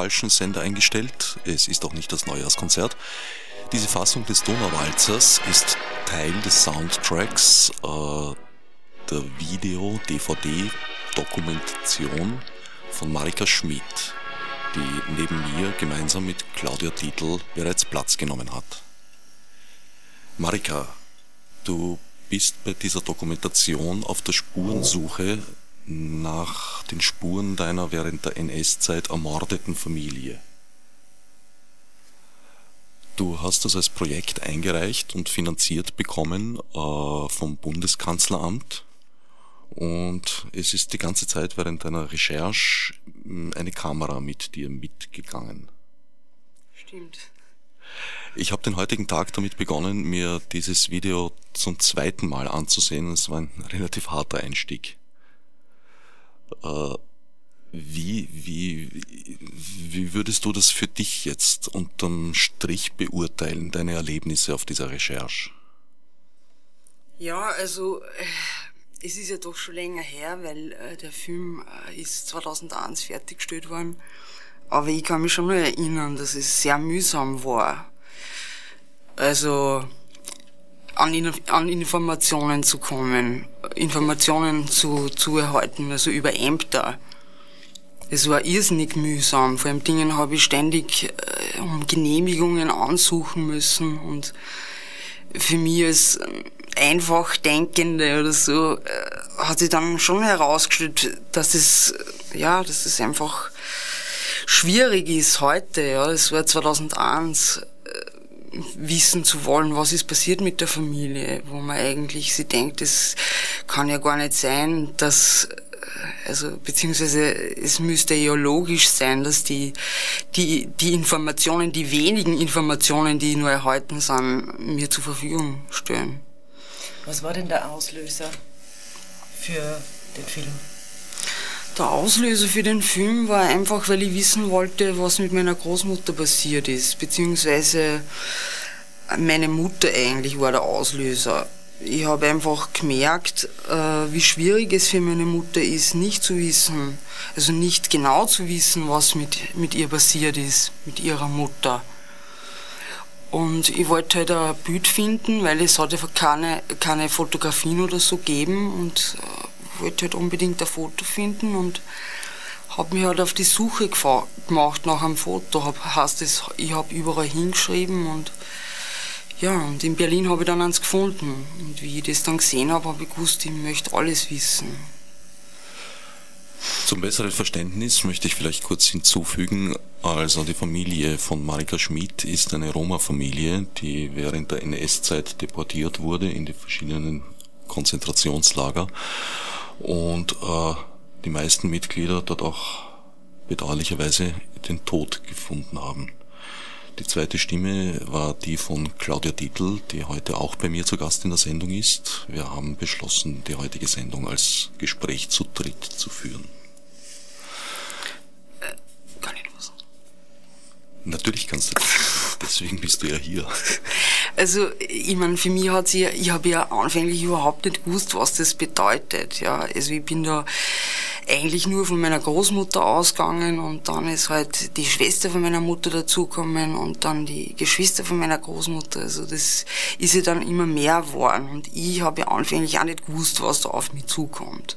Falschen Sender eingestellt. Es ist auch nicht das Neujahrskonzert. Diese Fassung des Donauwalzers ist Teil des Soundtracks äh, der Video-DVD-Dokumentation von Marika Schmidt, die neben mir gemeinsam mit Claudia Titel bereits Platz genommen hat. Marika, du bist bei dieser Dokumentation auf der Spurensuche nach den Spuren deiner während der NS-Zeit ermordeten Familie. Du hast das als Projekt eingereicht und finanziert bekommen äh, vom Bundeskanzleramt und es ist die ganze Zeit während deiner Recherche hm, eine Kamera mit dir mitgegangen. Stimmt. Ich habe den heutigen Tag damit begonnen, mir dieses Video zum zweiten Mal anzusehen. Es war ein relativ harter Einstieg. Äh, wie, wie, wie würdest du das für dich jetzt unterm Strich beurteilen, deine Erlebnisse auf dieser Recherche? Ja, also äh, es ist ja doch schon länger her, weil äh, der Film äh, ist 2001 fertiggestellt worden. Aber ich kann mich schon mal erinnern, dass es sehr mühsam war. Also an, an Informationen zu kommen, Informationen zu, zu erhalten, also über Ämter. Es war irrsinnig mühsam. Vor allem Dingen habe ich ständig äh, um Genehmigungen ansuchen müssen und für mich als einfach Denkende oder so äh, hat sich dann schon herausgestellt, dass es ja, dass es einfach schwierig ist heute. Ja, es war 2001 wissen zu wollen, was ist passiert mit der Familie, wo man eigentlich sie denkt, es kann ja gar nicht sein, dass also beziehungsweise es müsste ja logisch sein, dass die, die, die Informationen, die wenigen Informationen, die nur erhalten sind, mir zur Verfügung stellen. Was war denn der Auslöser für den Film? Der Auslöser für den Film war einfach, weil ich wissen wollte, was mit meiner Großmutter passiert ist, beziehungsweise meine Mutter eigentlich war der Auslöser. Ich habe einfach gemerkt, äh, wie schwierig es für meine Mutter ist, nicht zu wissen, also nicht genau zu wissen, was mit, mit ihr passiert ist, mit ihrer Mutter. Und ich wollte halt ein Bild finden, weil es hat ja keine, keine Fotografien oder so geben und äh, wollte halt unbedingt ein Foto finden und habe mich halt auf die Suche gemacht nach einem Foto. Hab, heißt es, ich habe überall hingeschrieben und ja, und in Berlin habe ich dann eins gefunden. Und wie ich das dann gesehen habe, habe ich gewusst, ich möchte alles wissen. Zum besseren Verständnis möchte ich vielleicht kurz hinzufügen, also die Familie von Marika Schmid ist eine Roma-Familie, die während der NS-Zeit deportiert wurde in die verschiedenen Konzentrationslager und äh, die meisten Mitglieder dort auch bedauerlicherweise den Tod gefunden haben. Die zweite Stimme war die von Claudia Dietl, die heute auch bei mir zu Gast in der Sendung ist. Wir haben beschlossen, die heutige Sendung als Gespräch zu dritt zu führen. Äh, kann ich was? Natürlich kannst du das. Deswegen bist du ja hier. Also, ich meine, für mich hat sie, ich habe ja anfänglich überhaupt nicht gewusst, was das bedeutet, ja. Also, ich bin da eigentlich nur von meiner Großmutter ausgegangen und dann ist halt die Schwester von meiner Mutter dazugekommen und dann die Geschwister von meiner Großmutter. Also, das ist ja dann immer mehr geworden und ich habe ja anfänglich auch nicht gewusst, was da auf mich zukommt.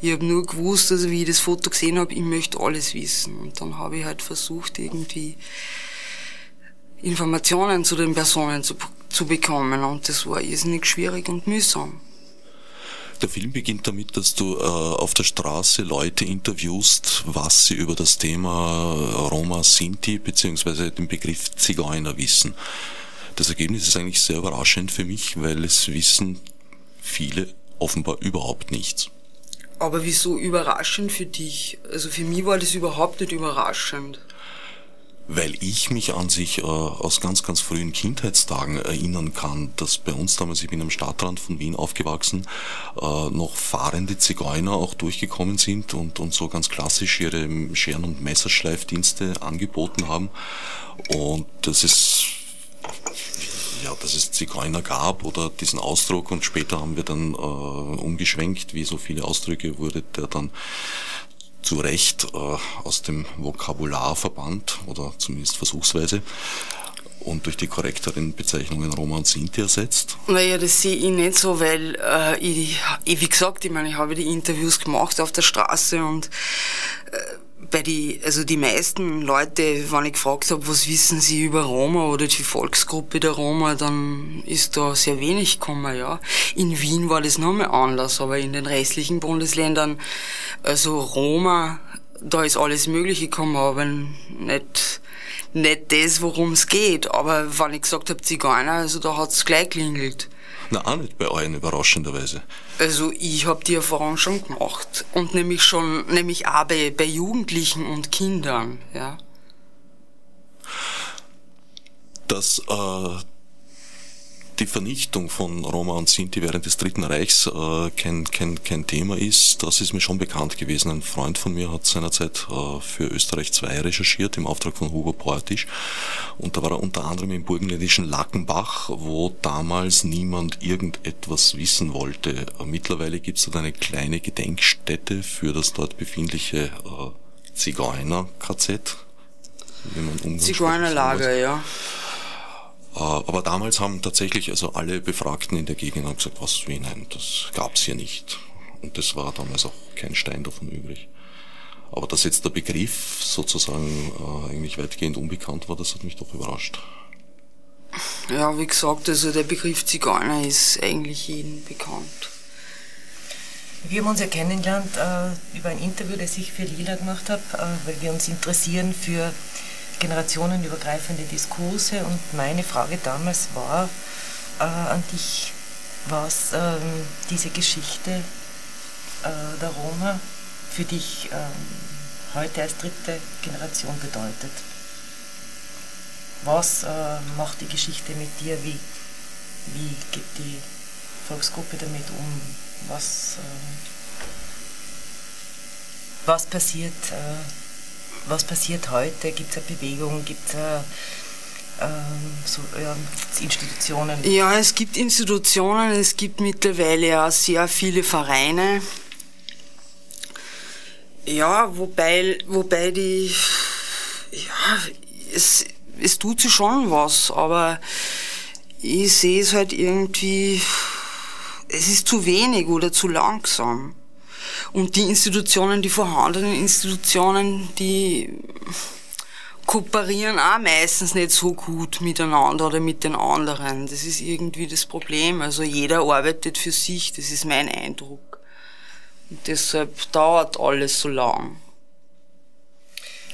Ich habe nur gewusst, also wie ich das Foto gesehen habe, ich möchte alles wissen. Und dann habe ich halt versucht, irgendwie Informationen zu den Personen zu, zu bekommen. Und das war irrsinnig schwierig und mühsam. Der Film beginnt damit, dass du äh, auf der Straße Leute interviewst, was sie über das Thema Roma Sinti bzw. den Begriff Zigeuner wissen. Das Ergebnis ist eigentlich sehr überraschend für mich, weil es wissen viele offenbar überhaupt nichts. Aber wieso überraschend für dich? Also für mich war das überhaupt nicht überraschend weil ich mich an sich äh, aus ganz, ganz frühen Kindheitstagen erinnern kann, dass bei uns damals, ich bin am Stadtrand von Wien aufgewachsen, äh, noch fahrende Zigeuner auch durchgekommen sind und, und so ganz klassisch ihre Scheren- und Messerschleifdienste angeboten haben. Und das ist ja, dass es Zigeuner gab oder diesen Ausdruck und später haben wir dann äh, umgeschwenkt, wie so viele Ausdrücke wurde der dann zu Recht äh, aus dem Vokabular verbannt oder zumindest versuchsweise und durch die korrekteren Bezeichnungen Roma und Sinti ersetzt? Naja, das sehe ich nicht so, weil äh, ich, ich, wie gesagt, ich meine, ich habe die Interviews gemacht auf der Straße und äh, bei die, also die meisten Leute, wenn ich gefragt habe, was wissen sie über Roma oder die Volksgruppe der Roma, dann ist da sehr wenig gekommen, ja. In Wien war das nochmal anders, aber in den restlichen Bundesländern, also Roma, da ist alles Mögliche gekommen, aber nicht, nicht das, worum es geht. Aber wenn ich gesagt habe Zigeuner, also da hat's gleich klingelt. Na, auch nicht bei euren, überraschenderweise. Also ich habe die Erfahrung schon gemacht. Und nämlich schon, nämlich auch bei, bei Jugendlichen und Kindern, ja. Das äh, die Vernichtung von Roma und Sinti während des Dritten Reichs äh, kein, kein, kein Thema ist, das ist mir schon bekannt gewesen. Ein Freund von mir hat seinerzeit äh, für Österreich 2 recherchiert im Auftrag von Hugo Portisch und da war er unter anderem im burgenländischen Lackenbach, wo damals niemand irgendetwas wissen wollte. Mittlerweile gibt es dort eine kleine Gedenkstätte für das dort befindliche äh, Zigeuner-KZ. Zigeunerlager, ja. Äh, aber damals haben tatsächlich also alle Befragten in der Gegend gesagt, was wie nein, das gab's hier nicht. Und das war damals auch kein Stein davon übrig. Aber dass jetzt der Begriff sozusagen äh, eigentlich weitgehend unbekannt war, das hat mich doch überrascht. Ja, wie gesagt, also der Begriff Zigeuner ist eigentlich jedem bekannt. Wir haben uns ja kennengelernt äh, über ein Interview, das ich für Lila gemacht habe, äh, weil wir uns interessieren für generationenübergreifende Diskurse und meine Frage damals war äh, an dich, was ähm, diese Geschichte äh, der Roma für dich ähm, heute als dritte Generation bedeutet. Was äh, macht die Geschichte mit dir? Wie, wie geht die Volksgruppe damit um? Was, äh, was passiert? Was passiert heute? Gibt es eine Bewegung? Gibt es ähm, so, ja, Institutionen? Ja, es gibt Institutionen, es gibt mittlerweile ja sehr viele Vereine. Ja, wobei, wobei die, ja, es, es tut sich schon was, aber ich sehe es halt irgendwie, es ist zu wenig oder zu langsam. Und die Institutionen, die vorhandenen Institutionen, die kooperieren auch meistens nicht so gut miteinander oder mit den anderen. Das ist irgendwie das Problem. Also jeder arbeitet für sich, das ist mein Eindruck. Und deshalb dauert alles so lang.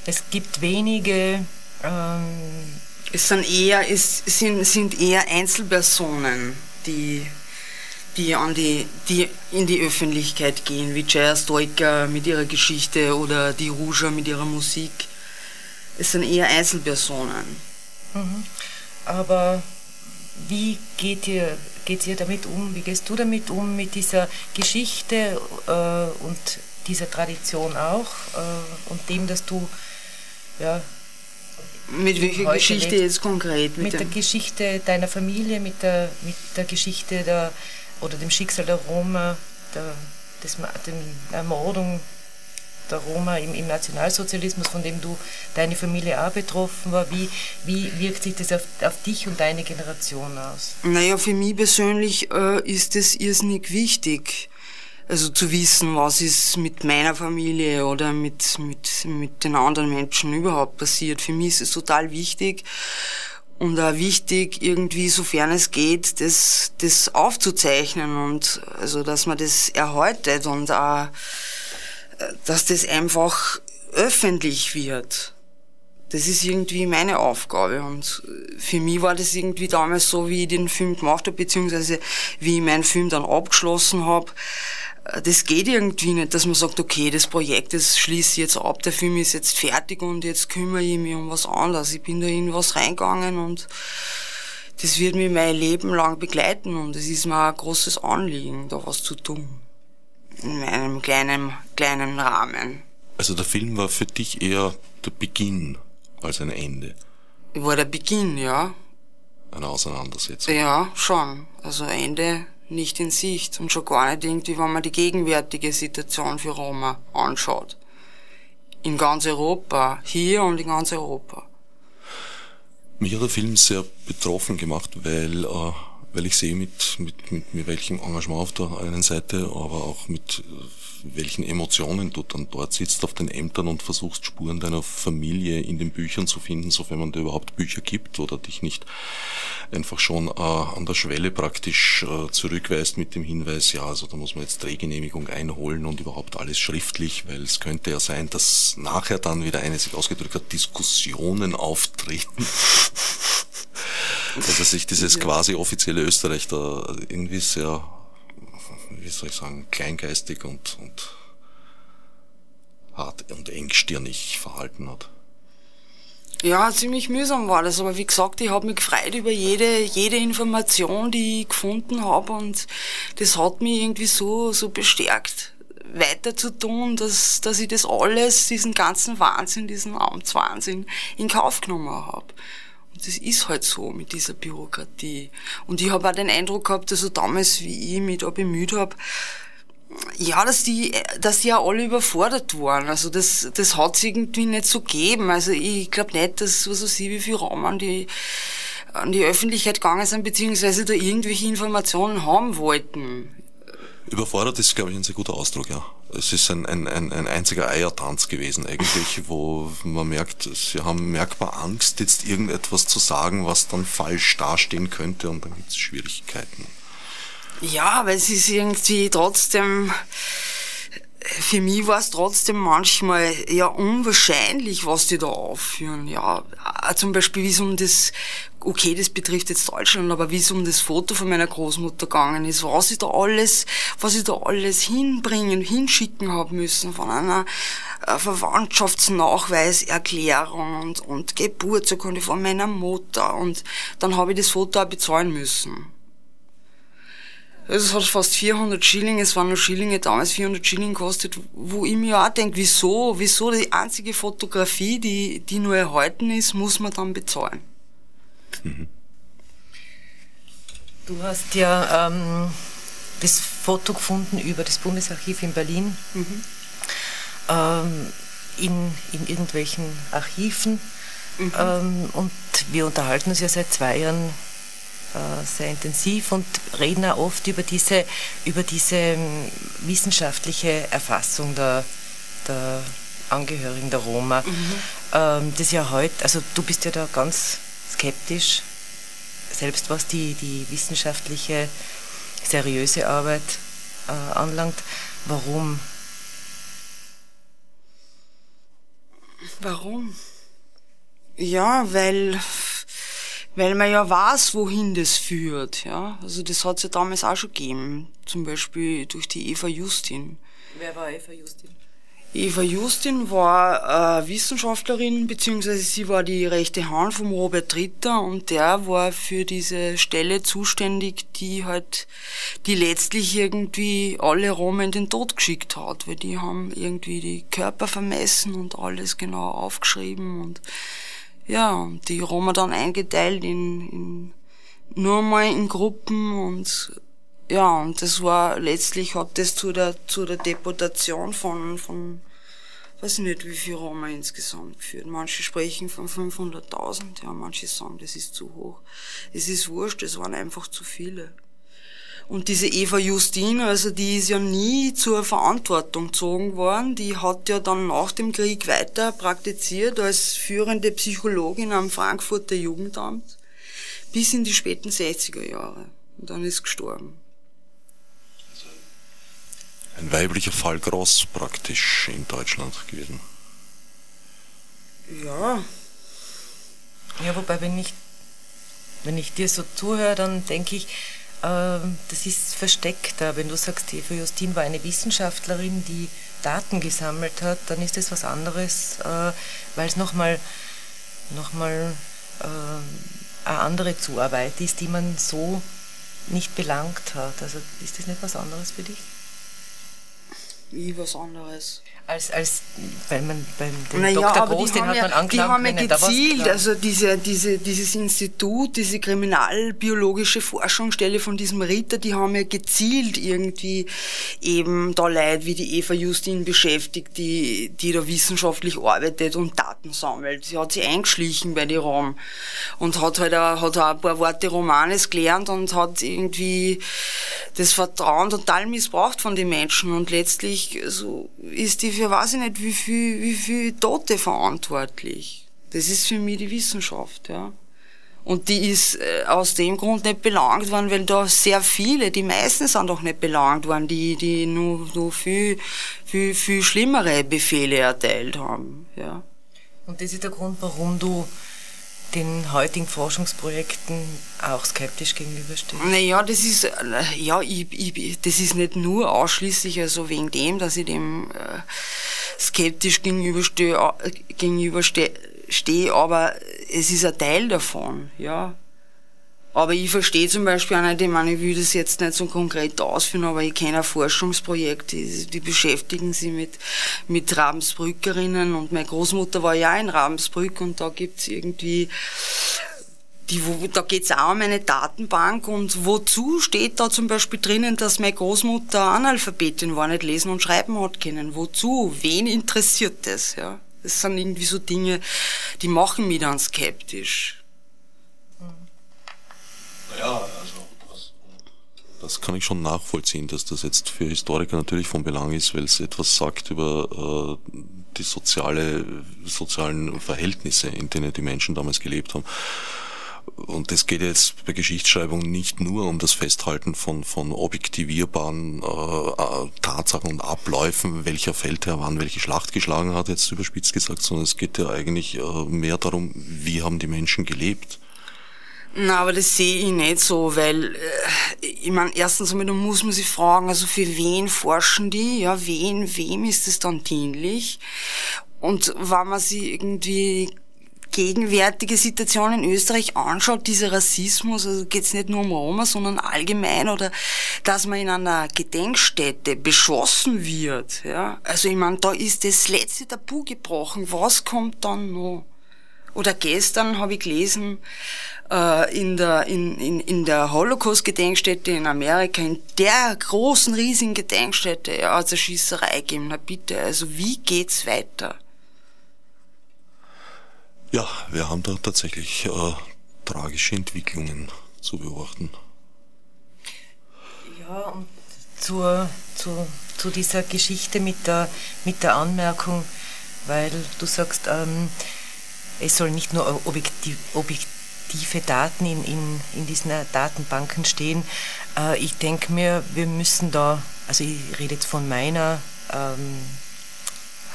Es gibt wenige. Ähm es sind eher, es sind, sind eher Einzelpersonen, die die, an die, die in die Öffentlichkeit gehen, wie Jaya Stoiker mit ihrer Geschichte oder die Ruja mit ihrer Musik. Es sind eher Einzelpersonen. Mhm. Aber wie geht ihr, geht ihr damit um? Wie gehst du damit um, mit dieser Geschichte äh, und dieser Tradition auch äh, und dem, dass du ja, mit welcher Geschichte jetzt konkret? Mit, mit der Geschichte deiner Familie, mit der, mit der Geschichte der, oder dem Schicksal der Roma, der, des, der Ermordung der Roma im, im, Nationalsozialismus, von dem du, deine Familie auch betroffen war. Wie, wie wirkt sich das auf, auf dich und deine Generation aus? Naja, für mich persönlich äh, ist es irrsinnig wichtig, also zu wissen, was ist mit meiner Familie oder mit, mit, mit den anderen Menschen überhaupt passiert. Für mich ist es total wichtig. Und auch wichtig, irgendwie, sofern es geht, das, das aufzuzeichnen und also, dass man das erhaltet und auch, dass das einfach öffentlich wird. Das ist irgendwie meine Aufgabe und für mich war das irgendwie damals so, wie ich den Film gemacht habe, beziehungsweise wie ich meinen Film dann abgeschlossen habe. Das geht irgendwie nicht, dass man sagt, okay, das Projekt, das schließe ich jetzt ab, der Film ist jetzt fertig und jetzt kümmere ich mich um was anderes. Ich bin da in was reingegangen und das wird mich mein Leben lang begleiten und es ist mir ein großes Anliegen, da was zu tun. In meinem kleinen, kleinen Rahmen. Also der Film war für dich eher der Beginn als ein Ende. War der Beginn, ja. Eine Auseinandersetzung. Ja, schon. Also Ende nicht in Sicht und schon gar nicht irgendwie, wenn man die gegenwärtige Situation für Roma anschaut. In ganz Europa, hier und in ganz Europa. Mich hat der Film sehr betroffen gemacht, weil äh, weil ich sehe mit, mit, mit, mit welchem Engagement auf der einen Seite, aber auch mit äh, welchen Emotionen du dann dort sitzt auf den Ämtern und versuchst Spuren deiner Familie in den Büchern zu finden, sofern man dir überhaupt Bücher gibt oder dich nicht einfach schon äh, an der Schwelle praktisch äh, zurückweist mit dem Hinweis, ja, also da muss man jetzt Drehgenehmigung einholen und überhaupt alles schriftlich, weil es könnte ja sein, dass nachher dann wieder eine sich ausgedrückt hat, Diskussionen auftreten also sich dieses quasi offizielle Österreich da irgendwie sehr, wie soll ich sagen, kleingeistig und, und hart und engstirnig verhalten hat. Ja, ziemlich mühsam war das, aber wie gesagt, ich habe mich gefreut über jede, jede Information, die ich gefunden habe und das hat mich irgendwie so, so bestärkt, weiter zu tun, dass, dass ich das alles, diesen ganzen Wahnsinn, diesen Amtswahnsinn in Kauf genommen habe das ist halt so mit dieser Bürokratie. Und ich habe auch den Eindruck gehabt, also damals, wie ich mich da bemüht habe, ja, dass die, dass die ja alle überfordert waren. Also das, das hat's irgendwie nicht so gegeben. Also ich glaube nicht, dass was weiß ich, wie viel Raum an die, an die Öffentlichkeit gegangen sind, beziehungsweise da irgendwelche Informationen haben wollten. Überfordert ist, glaube ich, ein sehr guter Ausdruck, ja. Es ist ein, ein, ein, ein einziger Eiertanz gewesen eigentlich, wo man merkt, sie haben merkbar Angst, jetzt irgendetwas zu sagen, was dann falsch dastehen könnte und dann gibt es Schwierigkeiten. Ja, weil es ist irgendwie trotzdem, für mich war es trotzdem manchmal ja unwahrscheinlich, was die da aufführen. Ja, zum Beispiel, wie es um das okay, das betrifft jetzt Deutschland, aber wie es um das Foto von meiner Großmutter gegangen ist, was ich da alles, was ich da alles hinbringen, hinschicken haben müssen von einer äh, Verwandtschaftsnachweiserklärung und, und Geburtsurkunde von meiner Mutter und dann habe ich das Foto auch bezahlen müssen. Also es hat fast 400 Schilling, es waren nur Schillinge damals 400 Schilling gekostet, wo ich mir auch denke, wieso, wieso die einzige Fotografie, die, die nur erhalten ist, muss man dann bezahlen. Du hast ja ähm, das Foto gefunden über das Bundesarchiv in Berlin, mhm. ähm, in, in irgendwelchen Archiven. Mhm. Ähm, und wir unterhalten uns ja seit zwei Jahren sehr intensiv und reden auch oft über diese, über diese ähm, wissenschaftliche Erfassung der, der Angehörigen der Roma. Mhm. Ähm, das ja heute, also du bist ja da ganz skeptisch, selbst was die, die wissenschaftliche, seriöse Arbeit äh, anlangt. Warum? Warum? Ja, weil, weil man ja weiß, wohin das führt. Ja? Also das hat es ja damals auch schon gegeben. Zum Beispiel durch die Eva Justin. Wer war Eva Justin? Eva Justin war äh, Wissenschaftlerin, beziehungsweise sie war die rechte Hand vom Robert Ritter und der war für diese Stelle zuständig, die halt, die letztlich irgendwie alle Roma in den Tod geschickt hat, weil die haben irgendwie die Körper vermessen und alles genau aufgeschrieben und ja, und die Roma dann eingeteilt in, in nur mal in Gruppen und ja, und das war letztlich hat das zu der zu der Deportation von von weiß nicht, wie viel Roma insgesamt geführt. Manche sprechen von 500.000, ja, manche sagen, das ist zu hoch. Es ist wurscht, es waren einfach zu viele. Und diese Eva Justin, also die ist ja nie zur Verantwortung gezogen worden. Die hat ja dann nach dem Krieg weiter praktiziert als führende Psychologin am Frankfurter Jugendamt. bis in die späten 60er Jahre. Und dann ist gestorben. Ein weiblicher Fallgroß praktisch in Deutschland gewesen. Ja. Ja, wobei, wenn ich, wenn ich dir so zuhöre, dann denke ich, das ist versteckter. Wenn du sagst, Eva Justin war eine Wissenschaftlerin, die Daten gesammelt hat, dann ist das was anderes, äh, weil es nochmal noch mal, äh, eine andere Zuarbeit ist, die man so nicht belangt hat. Also ist das nicht was anderes für dich? Wie was anderes als, als weil man beim den naja, Dr. Groß, den hat ja, man angeklagt. Die haben ja gezielt, also diese, diese, dieses Institut, diese kriminalbiologische Forschungsstelle von diesem Ritter, die haben ja gezielt irgendwie eben da Leute wie die Eva Justin beschäftigt, die, die da wissenschaftlich arbeitet und Daten sammelt. Sie hat sich eingeschlichen bei die Rom und hat halt auch, hat auch ein paar Worte Romanes gelernt und hat irgendwie das Vertrauen total missbraucht von den Menschen und letztlich so ist die für weiß ich nicht wie viel, wie viel Tote verantwortlich. Das ist für mich die Wissenschaft, ja. Und die ist äh, aus dem Grund nicht belangt worden, weil da sehr viele, die meisten sind doch nicht belangt worden, die, die nur, nur viel, viel, viel schlimmere Befehle erteilt haben, ja. Und das ist der Grund, warum du den heutigen Forschungsprojekten auch skeptisch gegenüberstehen? Naja, das ist, äh, ja, ich, ich, das ist nicht nur ausschließlich also wegen dem, dass ich dem äh, skeptisch gegenüberstehe, äh, gegenüberstehe, aber es ist ein Teil davon, ja. Aber ich verstehe zum Beispiel auch nicht, ich meine, ich will das jetzt nicht so konkret ausführen, aber ich kenne ein Forschungsprojekt, die, die beschäftigen sich mit, mit Ravensbrückerinnen und meine Großmutter war ja in Ravensbrück und da gibt's irgendwie die, wo, da geht's auch um eine Datenbank und wozu steht da zum Beispiel drinnen, dass meine Großmutter Analphabetin war, nicht lesen und schreiben hat können. Wozu? Wen interessiert das? Ja? Das sind irgendwie so Dinge, die machen mich dann skeptisch. Ja, also das, das kann ich schon nachvollziehen, dass das jetzt für Historiker natürlich von Belang ist, weil es etwas sagt über äh, die soziale, sozialen Verhältnisse, in denen die Menschen damals gelebt haben. Und es geht jetzt bei Geschichtsschreibung nicht nur um das Festhalten von, von objektivierbaren äh, äh Tatsachen und Abläufen, welcher Feldherr wann welche Schlacht geschlagen hat, jetzt überspitzt gesagt, sondern es geht ja eigentlich äh, mehr darum, wie haben die Menschen gelebt. Na, aber das sehe ich nicht so, weil äh, ich meine, erstens einmal, da muss man sich fragen, also für wen forschen die? Ja, wen, wem ist es dann dienlich? Und wenn man sich irgendwie gegenwärtige Situation in Österreich anschaut, dieser Rassismus, also geht es nicht nur um Roma, sondern allgemein oder dass man in einer Gedenkstätte beschossen wird. Ja? Also ich meine, da ist das letzte Tabu gebrochen. Was kommt dann noch? Oder gestern habe ich gelesen, äh, in der, in, in, in der Holocaust-Gedenkstätte in Amerika, in der großen, riesigen Gedenkstätte, ja, hat es eine Schießerei gegeben. Na bitte, also wie geht's weiter? Ja, wir haben da tatsächlich äh, tragische Entwicklungen zu beobachten. Ja, und zur, zu, zu dieser Geschichte mit der, mit der Anmerkung, weil du sagst, ähm, es soll nicht nur objektiv, objektive Daten in, in, in diesen Datenbanken stehen. Äh, ich denke mir, wir müssen da, also ich rede jetzt von meiner ähm,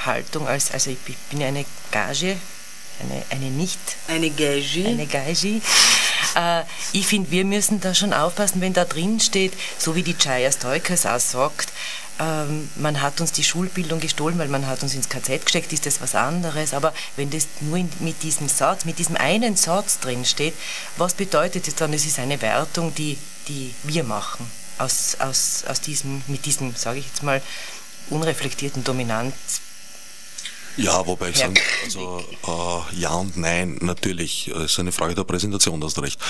Haltung als, also ich bin eine Gage, eine, eine nicht. Eine Gage. Eine Gage. Äh, ich finde, wir müssen da schon aufpassen, wenn da drin steht, so wie die Chaya Stoikers auch sagt, man hat uns die Schulbildung gestohlen, weil man hat uns ins KZ gesteckt, ist das was anderes. Aber wenn das nur in, mit diesem Satz, mit diesem einen Satz drin steht, was bedeutet das dann? Es ist eine Wertung, die, die wir machen aus, aus, aus diesem, mit diesem, sage ich jetzt mal, unreflektierten Dominanz. Ja, wobei ich sagen, also äh, ja und nein, natürlich, es ist eine Frage der Präsentation, das recht.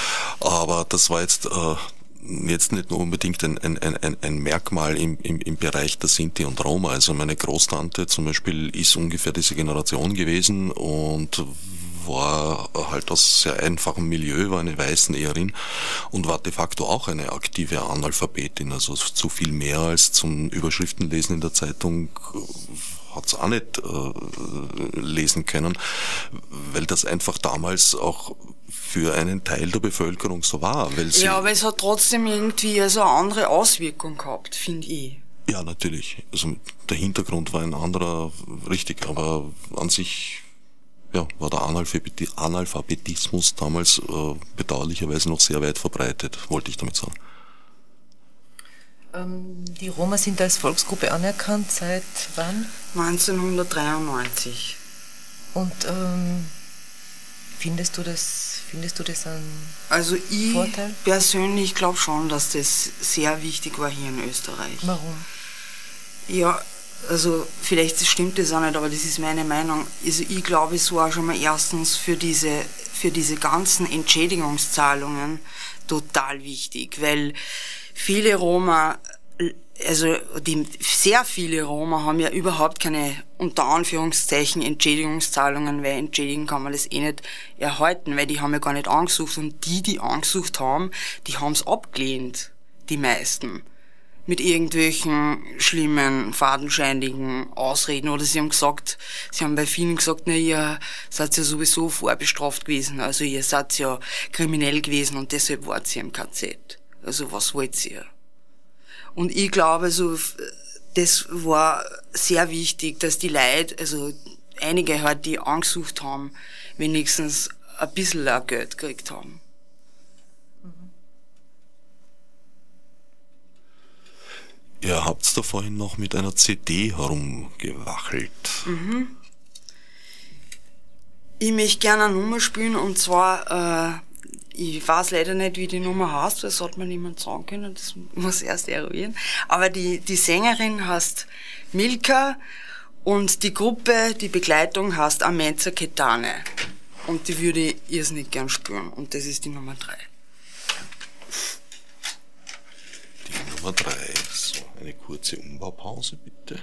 Aber das war jetzt äh, jetzt nicht nur unbedingt ein, ein, ein, ein Merkmal im, im, im Bereich der Sinti und Roma. Also meine Großtante zum Beispiel ist ungefähr diese Generation gewesen und war halt aus sehr einfachem Milieu, war eine Weißenäherin und war de facto auch eine aktive Analphabetin. Also zu viel mehr als zum Überschriftenlesen in der Zeitung hat es auch nicht äh, lesen können, weil das einfach damals auch für einen Teil der Bevölkerung so war. Weil sie ja, aber es hat trotzdem irgendwie also eine andere Auswirkung gehabt, finde ich. Ja, natürlich. Also der Hintergrund war ein anderer, richtig, aber an sich ja, war der Analphabetismus damals äh, bedauerlicherweise noch sehr weit verbreitet, wollte ich damit sagen. Ähm, die Roma sind als Volksgruppe anerkannt seit wann? 1993. Und ähm, findest du das, findest du das ein also ich Vorteil? persönlich glaube schon, dass das sehr wichtig war hier in Österreich. Warum? Ja, also vielleicht stimmt das auch nicht, aber das ist meine Meinung. Also ich glaube, es war schon mal erstens für diese, für diese ganzen Entschädigungszahlungen total wichtig, weil viele Roma, also die, sehr viele Roma haben ja überhaupt keine, unter Anführungszeichen, Entschädigungszahlungen, weil entschädigen kann man das eh nicht erhalten, weil die haben ja gar nicht angesucht und die, die angesucht haben, die haben es abgelehnt, die meisten mit irgendwelchen schlimmen, fadenscheinigen Ausreden oder sie haben gesagt, sie haben bei vielen gesagt, na, ihr seid ja sowieso vorbestraft gewesen, also ihr seid ja kriminell gewesen und deshalb wart ihr im KZ. Also was wollt ihr? Und ich glaube, so, das war sehr wichtig, dass die Leute, also einige halt, die angesucht haben, wenigstens ein bisschen Geld gekriegt haben. Ihr habt da vorhin noch mit einer CD herumgewachelt. Mhm. Ich möchte gerne eine Nummer spielen und zwar, äh, ich weiß leider nicht, wie die Nummer heißt, weil das hat mir niemand sagen können, das muss erst eruieren. Aber die, die Sängerin heißt Milka und die Gruppe, die Begleitung heißt Amenza Ketane. Und die würde ich irrsinnig gern spüren und das ist die Nummer drei. Die Nummer drei. So, eine kurze Umbaupause bitte.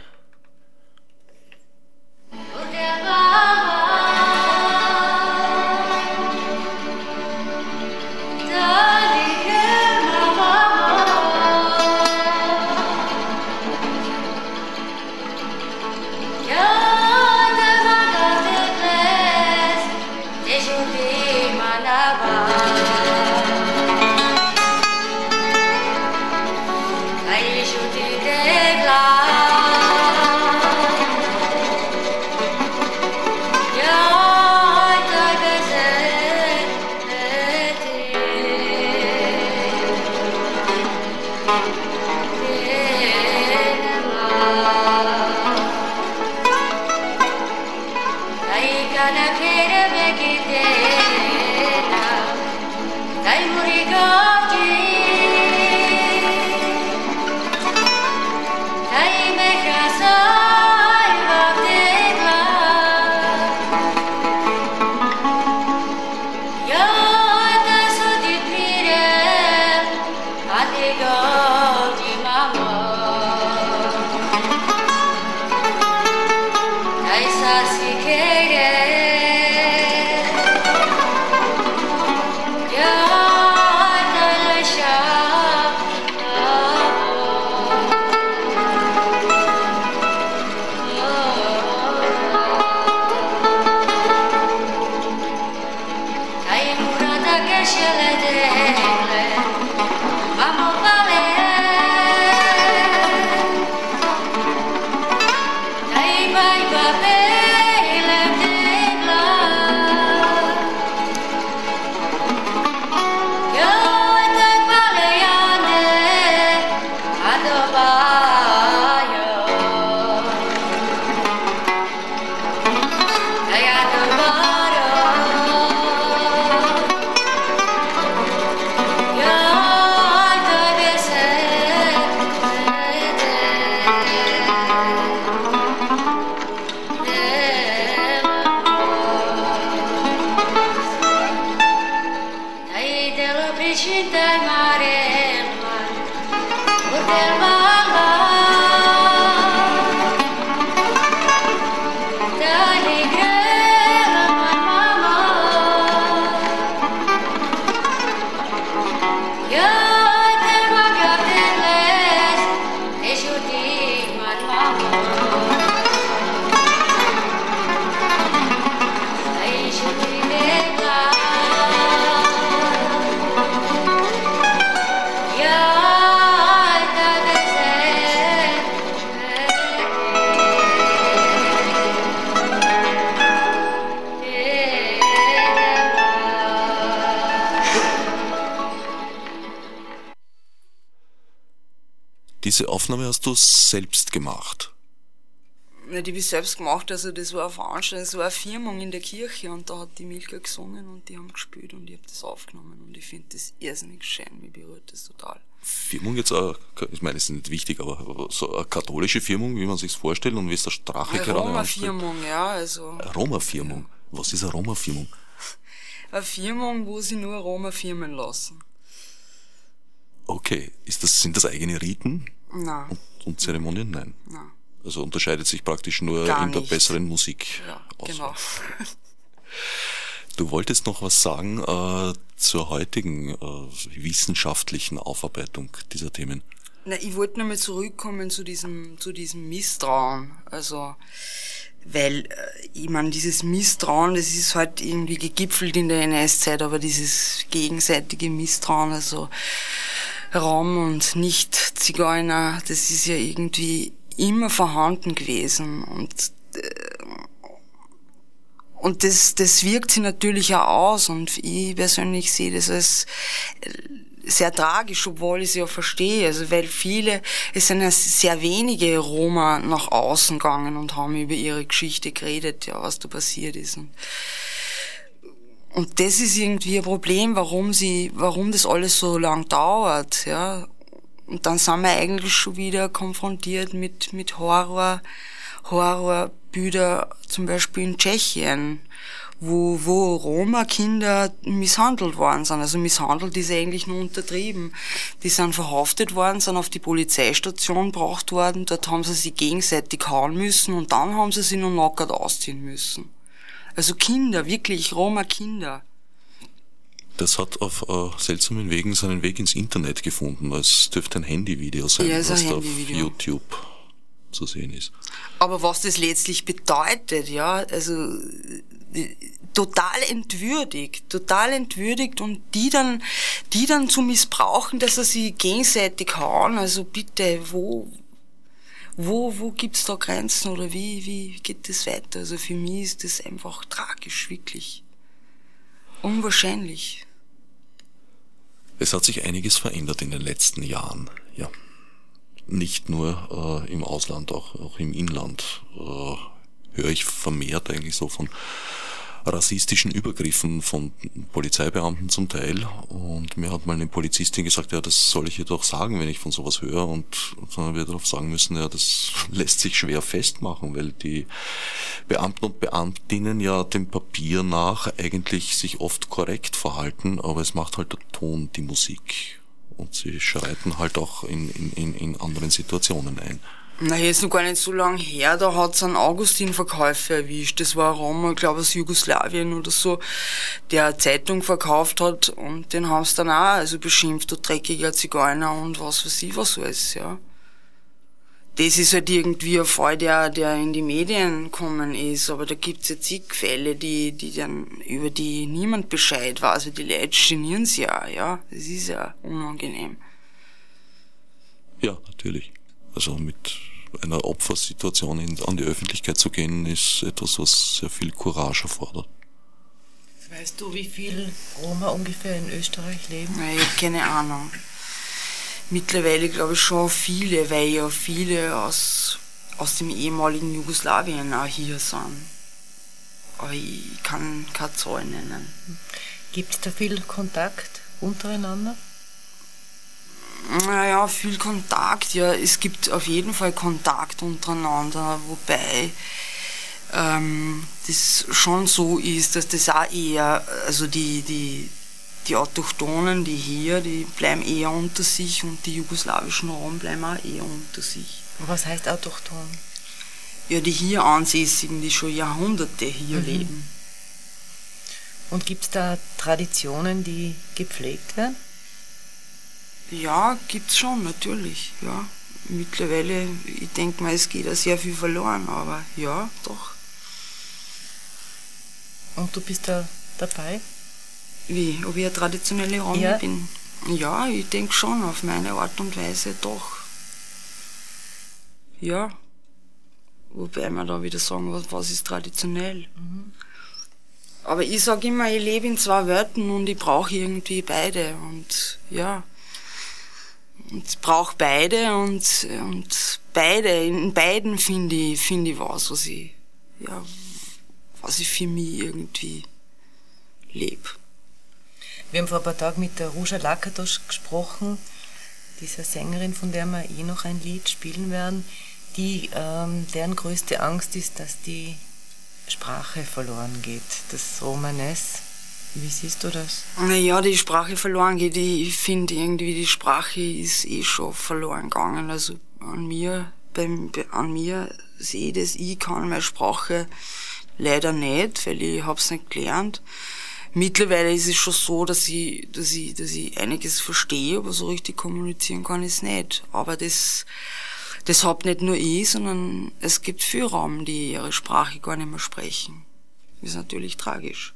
Diese Aufnahme hast du selbst gemacht. Ja, die habe ich selbst gemacht, also das war eine Veranstaltung, das war eine Firmung in der Kirche und da hat die Milka gesungen und die haben gespielt und ich habe das aufgenommen und ich finde das irrsinnig schön, mich berührt das total. Firmung jetzt, äh, ich meine, es ist nicht wichtig, aber so eine katholische Firmung, wie man sich vorstellt und wie es der Strache eine gerade Roma-Firmung, ja, also. Eine Roma-Firmung? Was ist eine Roma-Firmung? Eine Firmung, wo sie nur Roma firmen lassen. Okay, ist das, sind das eigene Riten? Nein. Und, und Zeremonien? Nein. Nein. Also unterscheidet sich praktisch nur Gar in der nicht. besseren Musik. Ja, aus. genau. Du wolltest noch was sagen äh, zur heutigen äh, wissenschaftlichen Aufarbeitung dieser Themen. Na, ich wollte nochmal zurückkommen zu diesem, zu diesem Misstrauen. Also, weil, äh, ich meine, dieses Misstrauen, das ist halt irgendwie gegipfelt in der NS-Zeit, aber dieses gegenseitige Misstrauen, also Rom und Nicht-Zigeuner, das ist ja irgendwie immer vorhanden gewesen und äh, und das, das wirkt sich natürlich auch aus und ich persönlich sehe das als sehr tragisch, obwohl ich es ja verstehe. Also weil viele, es sind ja sehr wenige Roma nach außen gegangen und haben über ihre Geschichte geredet, ja, was da passiert ist. Und, und das ist irgendwie ein Problem, warum sie, warum das alles so lang dauert, ja. Und dann sind wir eigentlich schon wieder konfrontiert mit, mit Horror, Horrorbüder, zum Beispiel in Tschechien, wo, wo Roma-Kinder misshandelt worden sind. Also misshandelt ist eigentlich nur untertrieben. Die sind verhaftet worden, sind auf die Polizeistation gebracht worden, dort haben sie sich gegenseitig hauen müssen und dann haben sie sich nur nackert ausziehen müssen. Also Kinder, wirklich Roma-Kinder. Das hat auf äh, seltsamen Wegen seinen Weg ins Internet gefunden. Es dürfte ein Handyvideo sein, Ja, was da auf. YouTube zu sehen ist. Aber was das letztlich bedeutet, ja, also äh, total entwürdigt, total entwürdigt und die dann, die dann zu missbrauchen, dass sie sich gegenseitig hauen, also bitte, wo, wo, wo gibt's da Grenzen oder wie, wie geht das weiter? Also für mich ist das einfach tragisch, wirklich. Unwahrscheinlich. Es hat sich einiges verändert in den letzten Jahren, ja. Nicht nur äh, im Ausland, auch, auch im Inland äh, höre ich vermehrt eigentlich so von rassistischen Übergriffen von Polizeibeamten zum Teil. Und mir hat mal eine Polizistin gesagt, ja, das soll ich ihr doch sagen, wenn ich von sowas höre. Und dann haben wir darauf sagen müssen, ja, das lässt sich schwer festmachen, weil die Beamten und Beamtinnen ja dem Papier nach eigentlich sich oft korrekt verhalten, aber es macht halt der Ton die Musik. Und sie schreiten halt auch in, in, in, in anderen Situationen ein. Na, jetzt noch gar nicht so lang her, da hat's einen Augustin-Verkäufer erwischt. Das war ein Roma, glaube aus Jugoslawien oder so, der eine Zeitung verkauft hat und den haben's dann auch also beschimpft, du dreckiger Zigeuner und was weiß ich was alles, ja. Das ist halt irgendwie ein Fall, der, der in die Medien gekommen ist, aber da gibt's ja zig Fälle, die, die dann, über die niemand Bescheid weiß, also die Leute genieren sich ja, ja. Das ist ja unangenehm. Ja, natürlich. Also mit einer Opfersituation in, an die Öffentlichkeit zu gehen, ist etwas, was sehr viel Courage erfordert. Weißt du, wie viel Roma ungefähr in Österreich leben? Hab keine Ahnung. Mittlerweile glaube ich schon viele, weil ja viele aus, aus dem ehemaligen Jugoslawien auch hier sind. Aber ich kann keine Zahl nennen. Gibt es da viel Kontakt untereinander? Naja, viel Kontakt, ja. Es gibt auf jeden Fall Kontakt untereinander, wobei ähm, das schon so ist, dass das auch eher, also die, die, die Autochtonen, die hier, die bleiben eher unter sich und die jugoslawischen Raum bleiben auch eher unter sich. Was heißt autochton? Ja, die hier Ansässigen, die schon Jahrhunderte hier leben. Und gibt es da Traditionen, die gepflegt werden? Ja, gibt's schon, natürlich, ja. Mittlerweile, ich denke mal, es geht ja sehr viel verloren, aber ja, doch. Und du bist da dabei? Wie, ob ich eine traditionelle Romi Ja. bin? Ja, ich denke schon, auf meine Art und Weise doch. Ja. Wobei wir da wieder sagen, was, was ist traditionell. Aber ich sage immer, ich lebe in zwei Welten und ich brauche irgendwie beide. Und ja. Und brauche beide und, und beide, in beiden finde ich, finde ich was, was ich, ja, was ich für mich irgendwie lebe. Wir haben vor ein paar Tagen mit der Ruja Lakatos gesprochen, dieser Sängerin, von der wir eh noch ein Lied spielen werden, die, ähm, deren größte Angst ist, dass die Sprache verloren geht, das Romanes. Wie siehst du das? Naja, die Sprache verloren geht. Ich finde irgendwie, die Sprache ist eh schon verloren gegangen. Also an mir, beim, an mir sehe ich das, ich kann meine Sprache leider nicht, weil ich hab's nicht gelernt. Mittlerweile ist es schon so, dass ich, dass ich, dass ich einiges verstehe, aber so richtig kommunizieren kann ich es nicht. Aber das, das hab nicht nur ich, sondern es gibt viele Raum, die ihre Sprache gar nicht mehr sprechen. Ist natürlich tragisch.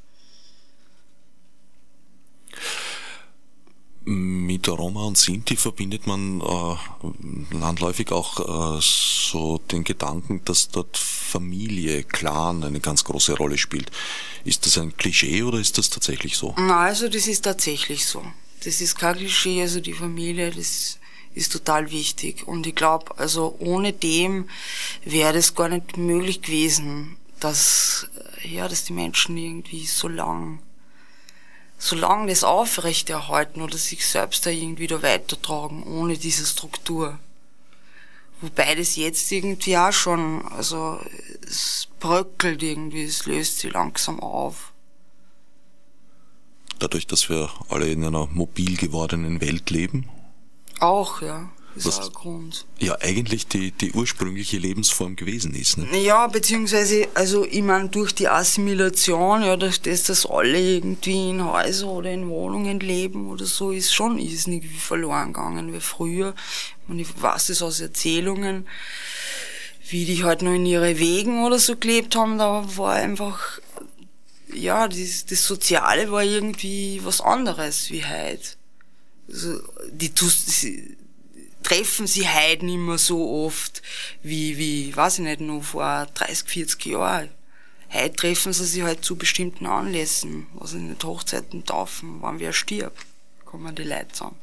Mit Roma und Sinti verbindet man äh, landläufig auch äh, so den Gedanken, dass dort Familie, Clan eine ganz große Rolle spielt. Ist das ein Klischee oder ist das tatsächlich so? Na, also das ist tatsächlich so. Das ist kein Klischee, also die Familie, das ist total wichtig. Und ich glaube, also ohne dem wäre das gar nicht möglich gewesen, dass, ja, dass die Menschen irgendwie so lang solange das aufrechterhalten oder sich selbst da irgendwie da weitertragen, ohne diese Struktur. Wobei das jetzt irgendwie auch schon, also es bröckelt irgendwie, es löst sich langsam auf. Dadurch, dass wir alle in einer mobil gewordenen Welt leben? Auch, ja was. Ja, eigentlich die, die ursprüngliche Lebensform gewesen ist. Ne? Ja, beziehungsweise, also ich meine, durch die Assimilation, ja, durch das, dass alle irgendwie in Häusern oder in Wohnungen leben oder so, ist schon irrsinnig wie verloren gegangen wie früher. Und ich weiß das aus Erzählungen, wie die halt noch in ihre Wegen oder so gelebt haben, da war einfach, ja, das, das Soziale war irgendwie was anderes wie heute. Also, die, die treffen sie heute nicht mehr so oft wie, wie, weiß ich nicht, noch vor 30, 40 Jahren. Heute treffen sie sich halt zu bestimmten Anlässen, was in den Hochzeiten, Taufen, wann wer stirbt, kommen die Leute zusammen.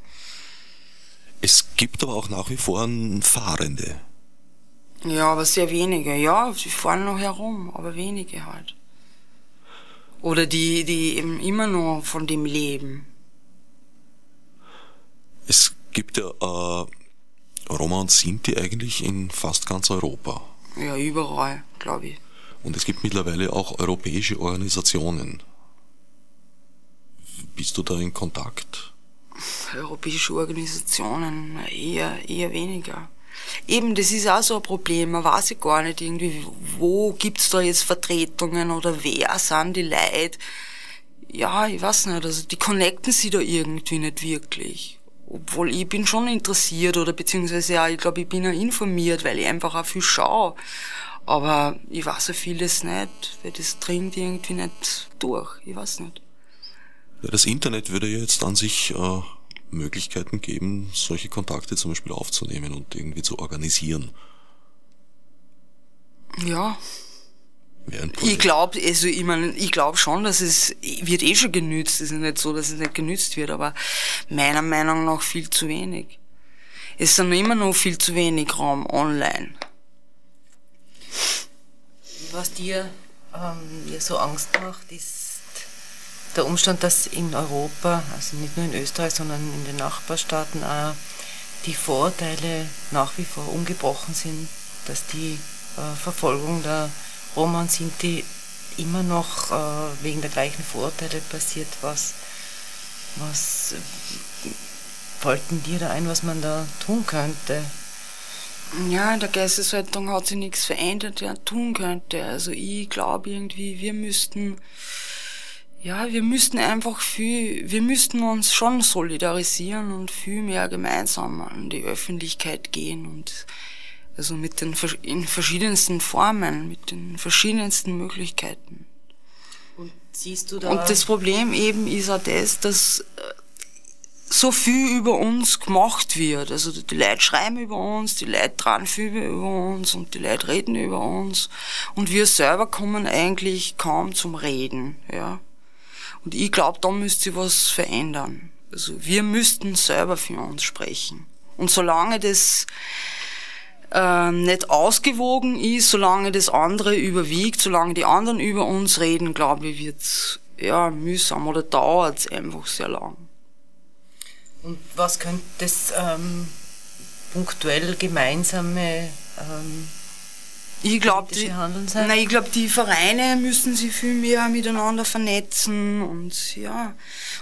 Es gibt aber auch nach wie vor Fahrende. Ja, aber sehr wenige. Ja, sie fahren noch herum, aber wenige halt. Oder die, die eben immer noch von dem leben. Es gibt ja äh, Roma und Sinti eigentlich in fast ganz Europa. Ja, überall, glaube ich. Und es gibt mittlerweile auch europäische Organisationen. Bist du da in Kontakt? Europäische Organisationen eher, eher weniger. Eben, das ist auch so ein Problem. Man weiß ja gar nicht irgendwie, wo gibt's da jetzt Vertretungen oder wer sind die Leute. Ja, ich weiß nicht, also die connecten sie da irgendwie nicht wirklich obwohl ich bin schon interessiert oder beziehungsweise ja, ich glaube, ich bin ja informiert, weil ich einfach auch viel schaue. Aber ich weiß ja vieles nicht, weil das dringt irgendwie nicht durch. Ich weiß nicht. Ja, das Internet würde ja jetzt an sich äh, Möglichkeiten geben, solche Kontakte zum Beispiel aufzunehmen und irgendwie zu organisieren. Ja, ich glaube, also ich meine, ich glaube schon, dass es wird eh schon genützt. Es ist nicht so, dass es nicht genützt wird, aber meiner Meinung nach viel zu wenig. Es sind immer noch viel zu wenig Raum online. Was dir ähm, so Angst macht, ist der Umstand, dass in Europa, also nicht nur in Österreich, sondern in den Nachbarstaaten auch die Vorurteile nach wie vor ungebrochen sind, dass die äh, Verfolgung der Roma und Sinti immer noch äh, wegen der gleichen Vorurteile passiert. Was, was wollten dir da ein, was man da tun könnte? Ja, in der Geisteshaltung hat sich nichts verändert, ja, tun könnte. Also ich glaube irgendwie, wir müssten, ja, wir müssten einfach viel, wir müssten uns schon solidarisieren und viel mehr gemeinsam an die Öffentlichkeit gehen und also mit den in verschiedensten Formen, mit den verschiedensten Möglichkeiten. Und siehst du da. Und das Problem eben ist auch das, dass äh, so viel über uns gemacht wird. Also die Leute schreiben über uns, die Leute dran viel über uns und die Leute reden über uns. Und wir selber kommen eigentlich kaum zum Reden, ja. Und ich glaube, da müsste sich was verändern. Also wir müssten selber für uns sprechen Und solange das äh, nicht ausgewogen ist, solange das andere überwiegt, solange die anderen über uns reden, glaube ich, wird's ja mühsam oder dauert es einfach sehr lang. Und was könnte das ähm, punktuell gemeinsame ähm, ich glaube, die, nein, ich glaube, die Vereine müssen sich viel mehr miteinander vernetzen und ja,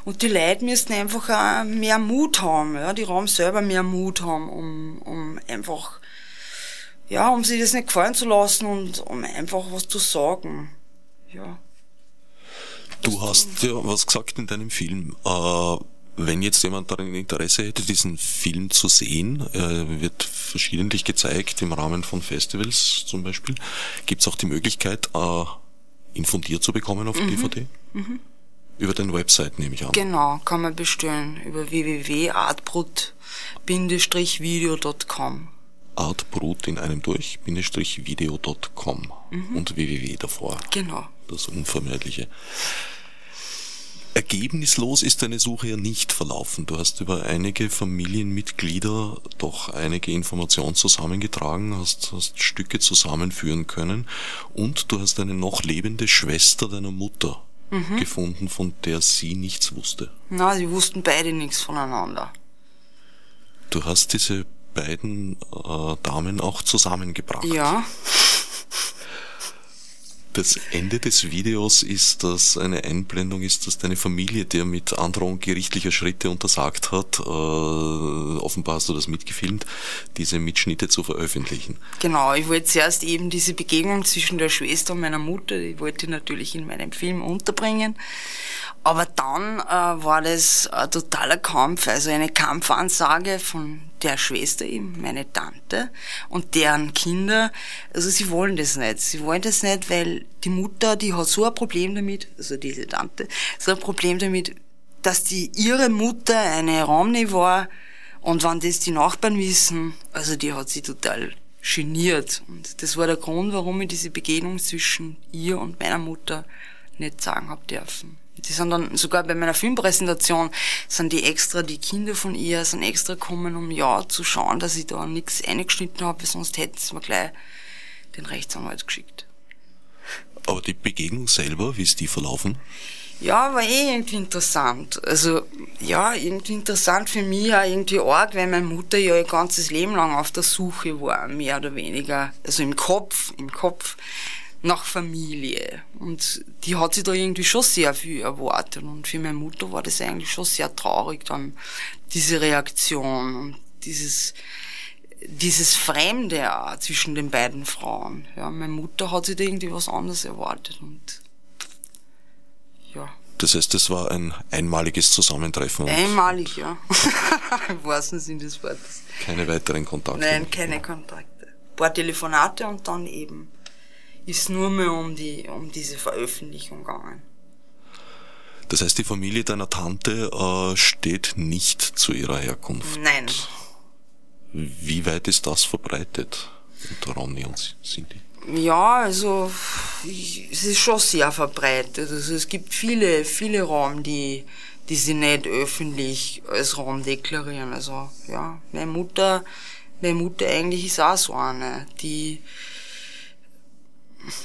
und die Leute müssen einfach auch mehr Mut haben, ja, die Raum selber mehr Mut haben, um, um einfach, ja, um sich das nicht gefallen zu lassen und um einfach was zu sagen, ja. Du hast ja was gesagt in deinem Film. Äh wenn jetzt jemand daran Interesse hätte, diesen Film zu sehen, äh, wird verschiedentlich gezeigt im Rahmen von Festivals zum Beispiel. Gibt es auch die Möglichkeit, äh, ihn fundiert zu bekommen auf mhm. DVD? Mhm. Über den Website nehme ich an. Genau, kann man bestellen über www.artbrut-video.com. Artbrut in einem durch, video.com mhm. und www davor. Genau. Das Unvermeidliche. Ergebnislos ist deine Suche ja nicht verlaufen. Du hast über einige Familienmitglieder doch einige Informationen zusammengetragen, hast, hast Stücke zusammenführen können und du hast eine noch lebende Schwester deiner Mutter mhm. gefunden, von der sie nichts wusste. Na, sie wussten beide nichts voneinander. Du hast diese beiden äh, Damen auch zusammengebracht. Ja. Das Ende des Videos ist, dass eine Einblendung ist, dass deine Familie dir mit Androhung gerichtlicher Schritte untersagt hat, äh, offenbar hast du das mitgefilmt, diese Mitschnitte zu veröffentlichen. Genau, ich wollte zuerst eben diese Begegnung zwischen der Schwester und meiner Mutter, die wollte ich natürlich in meinem Film unterbringen. Aber dann äh, war das ein totaler Kampf, also eine Kampfansage von der Schwester eben, meine Tante, und deren Kinder. Also sie wollen das nicht. Sie wollen das nicht, weil die Mutter, die hat so ein Problem damit, also diese Tante, so ein Problem damit, dass die ihre Mutter eine Romney war und wenn das die Nachbarn wissen, also die hat sie total geniert. Und das war der Grund, warum ich diese Begegnung zwischen ihr und meiner Mutter nicht sagen hab dürfen. Die sind dann sogar bei meiner Filmpräsentation sind die extra, die Kinder von ihr sind extra gekommen, um ja zu schauen, dass ich da nichts eingeschnitten habe, sonst hätten sie mir gleich den Rechtsanwalt geschickt. Aber die Begegnung selber, wie ist die verlaufen? Ja, war eh irgendwie interessant. Also, ja, irgendwie interessant für mich auch irgendwie arg, weil meine Mutter ja ihr ganzes Leben lang auf der Suche war, mehr oder weniger. Also im Kopf, im Kopf nach Familie. Und die hat sich da irgendwie schon sehr viel erwartet. Und für meine Mutter war das eigentlich schon sehr traurig, dann diese Reaktion und dieses, dieses Fremde auch zwischen den beiden Frauen. Ja, meine Mutter hat sich da irgendwie was anderes erwartet und, ja. Das heißt, das war ein einmaliges Zusammentreffen. Einmalig, ja. Im wahrsten Sinne des Wortes. Keine weiteren Kontakte? Nein, keine Kontakte. Ein paar Telefonate und dann eben ist nur mehr um, die, um diese Veröffentlichung gegangen. Das heißt, die Familie deiner Tante äh, steht nicht zu ihrer Herkunft. Nein. Wie weit ist das verbreitet unter Ronny und Cindy? Ja, also es ist schon sehr verbreitet. Also es gibt viele, viele Raum, die, die sie nicht öffentlich als Raum deklarieren. Also ja, meine Mutter, meine Mutter eigentlich ist auch so eine, die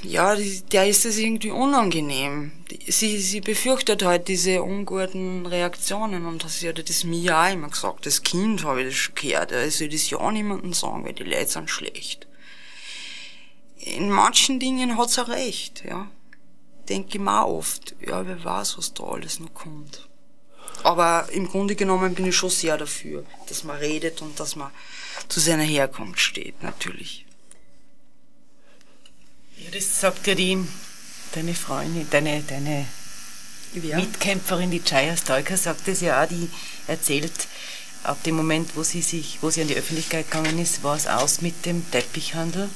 ja, der ist es irgendwie unangenehm. Sie, sie befürchtet halt diese unguten Reaktionen und sie hat das mir auch immer gesagt. Das Kind habe ich das schon gehört. Ich soll das ja niemandem sagen, weil die Leute sind schlecht. In manchen Dingen hat sie recht, ja. Denke ich mir auch oft, ja, wer weiß, was da alles noch kommt. Aber im Grunde genommen bin ich schon sehr dafür, dass man redet und dass man zu seiner Herkunft steht, natürlich. Ja, das sagt ja die, deine Freundin, deine, deine ja. Mitkämpferin, die Chaya Stoiker, sagt es ja auch, die erzählt, ab dem Moment, wo sie sich, wo sie an die Öffentlichkeit gegangen ist, war es aus mit dem Teppichhandel,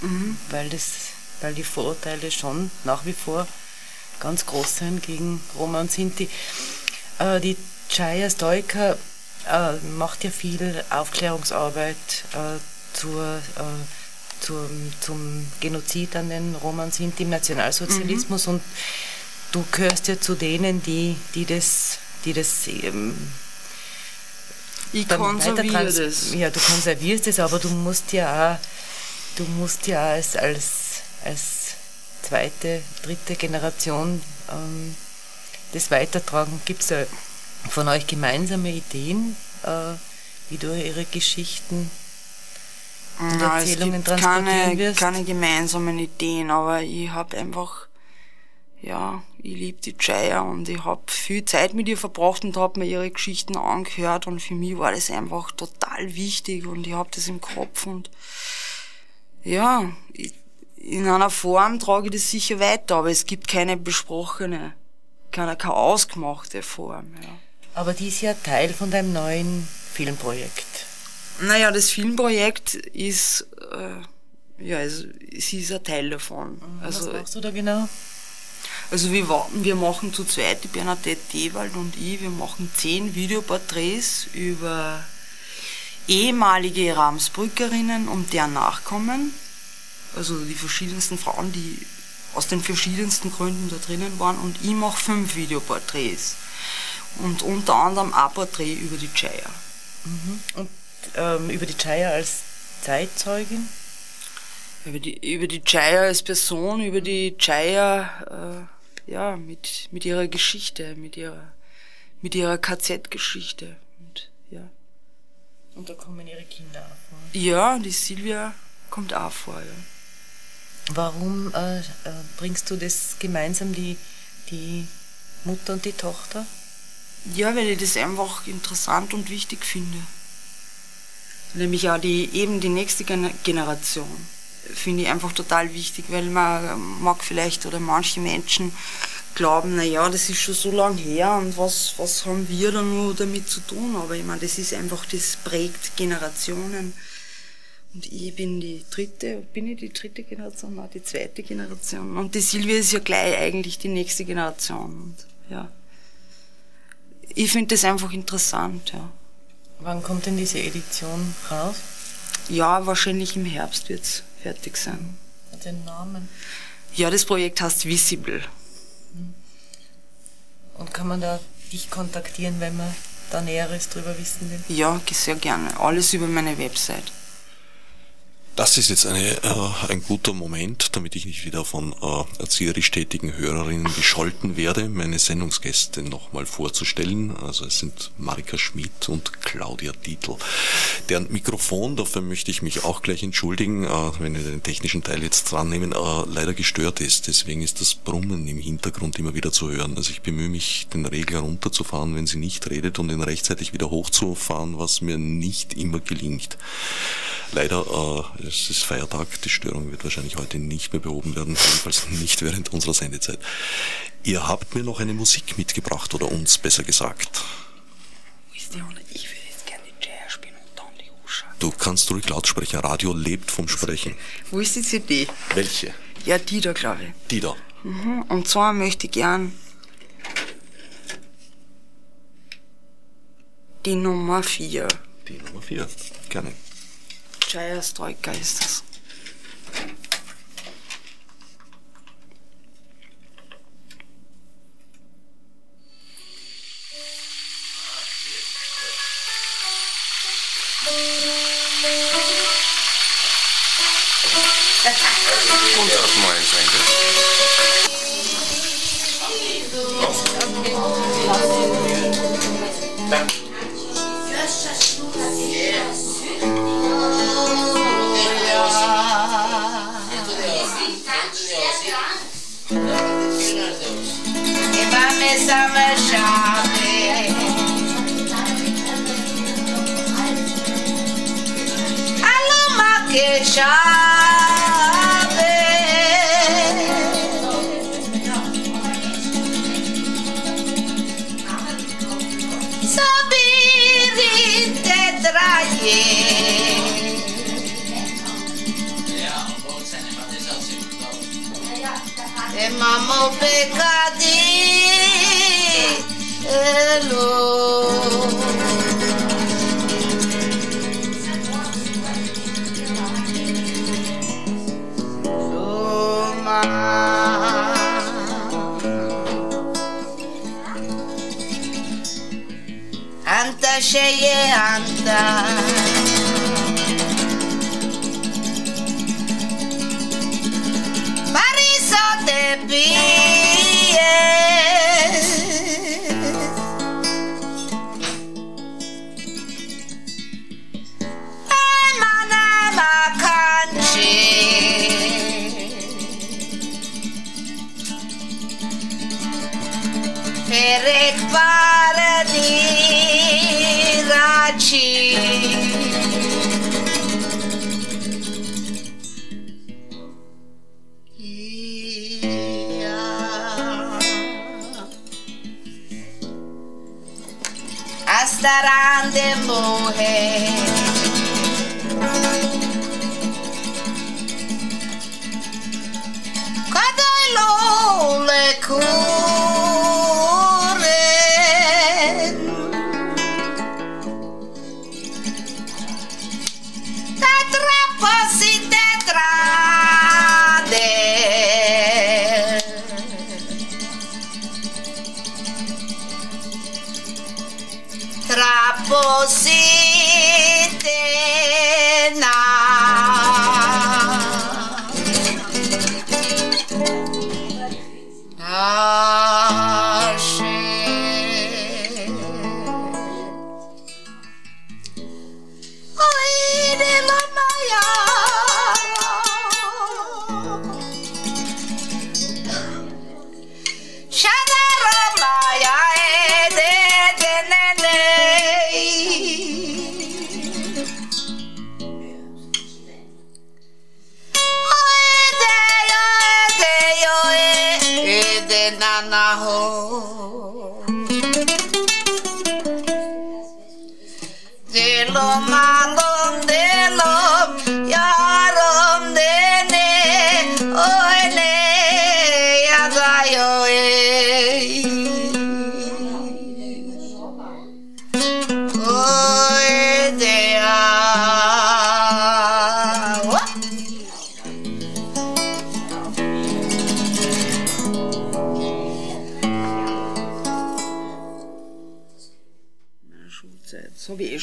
mhm. weil das, weil die Vorurteile schon nach wie vor ganz groß sind gegen Roma und Sinti. Äh, die Chaya Stoiker äh, macht ja viel Aufklärungsarbeit äh, zur äh, zum, zum Genozid an den Roman sind im Nationalsozialismus mhm. und du gehörst ja zu denen, die, die das, die das ähm, ich konserviere das. Ja, du konservierst es, aber du musst ja auch, du musst ja als, als, als zweite, dritte Generation ähm, das weitertragen. Gibt es da von euch gemeinsame Ideen, äh, wie du ihre Geschichten ja, Erzählungen es gibt keine, wirst? keine gemeinsamen Ideen, aber ich habe einfach, ja, ich liebe die Jaya und ich habe viel Zeit mit ihr verbracht und habe mir ihre Geschichten angehört und für mich war das einfach total wichtig und ich habe das im Kopf und ja, in einer Form trage ich das sicher weiter, aber es gibt keine besprochene, keine, keine ausgemachte Form. Ja. Aber die ist ja Teil von deinem neuen Filmprojekt. Naja, das Filmprojekt ist, äh, ja, also, sie ist ein Teil davon. Mhm, was also, machst du da genau? Also wir, wir machen zu zweit, die Bernadette Dewald und ich, wir machen zehn Videoporträts über ehemalige Ramsbrückerinnen und deren Nachkommen. Also die verschiedensten Frauen, die aus den verschiedensten Gründen da drinnen waren. Und ich mache fünf Videoporträts. Und unter anderem ein Porträt über die Chaya. Mhm. Und ähm, über die Chaya als Zeitzeugin? Über die, über die Chaya als Person, über die Chaya äh, ja, mit, mit ihrer Geschichte, mit ihrer, mit ihrer KZ-Geschichte. Und, ja. und da kommen ihre Kinder auch vor? Ja, die Silvia kommt auch vor. Ja. Warum äh, äh, bringst du das gemeinsam, die, die Mutter und die Tochter? Ja, weil ich das einfach interessant und wichtig finde. Nämlich auch die, eben die nächste Generation finde ich einfach total wichtig, weil man mag vielleicht oder manche Menschen glauben, na ja, das ist schon so lange her und was, was haben wir da nur damit zu tun? Aber ich meine, das ist einfach, das prägt Generationen. Und ich bin die dritte, bin ich die dritte Generation? Nein, die zweite Generation. Und die Silvia ist ja gleich eigentlich die nächste Generation. Und, ja. Ich finde das einfach interessant, ja. Wann kommt denn diese Edition raus? Ja, wahrscheinlich im Herbst wird es fertig sein. Den Namen? Ja, das Projekt heißt Visible. Hm. Und kann man da dich kontaktieren, wenn man da Näheres drüber wissen will? Ja, sehr gerne. Alles über meine Website. Das ist jetzt eine, äh, ein guter Moment, damit ich nicht wieder von äh, erzieherisch tätigen Hörerinnen gescholten werde, meine Sendungsgäste nochmal vorzustellen. Also es sind Marika Schmidt und Claudia Dietl. Deren Mikrofon, dafür möchte ich mich auch gleich entschuldigen, äh, wenn wir den technischen Teil jetzt dran nehmen, äh, leider gestört ist. Deswegen ist das Brummen im Hintergrund immer wieder zu hören. Also ich bemühe mich, den Regler runterzufahren, wenn sie nicht redet und ihn rechtzeitig wieder hochzufahren, was mir nicht immer gelingt. Leider, äh, es ist Feiertag, die Störung wird wahrscheinlich heute nicht mehr behoben werden, jedenfalls nicht während unserer Sendezeit. Ihr habt mir noch eine Musik mitgebracht, oder uns besser gesagt. Ich würde jetzt gerne Jazz spielen und dann die Usha. Du kannst ruhig Lautsprecher, Radio lebt vom Sprechen. Wo ist die CD? Welche? Ja, die da, glaube ich. Die da. Mhm. Und zwar möchte ich gern die Nummer 4. Die Nummer 4, gerne. Jaya Stoika ist das.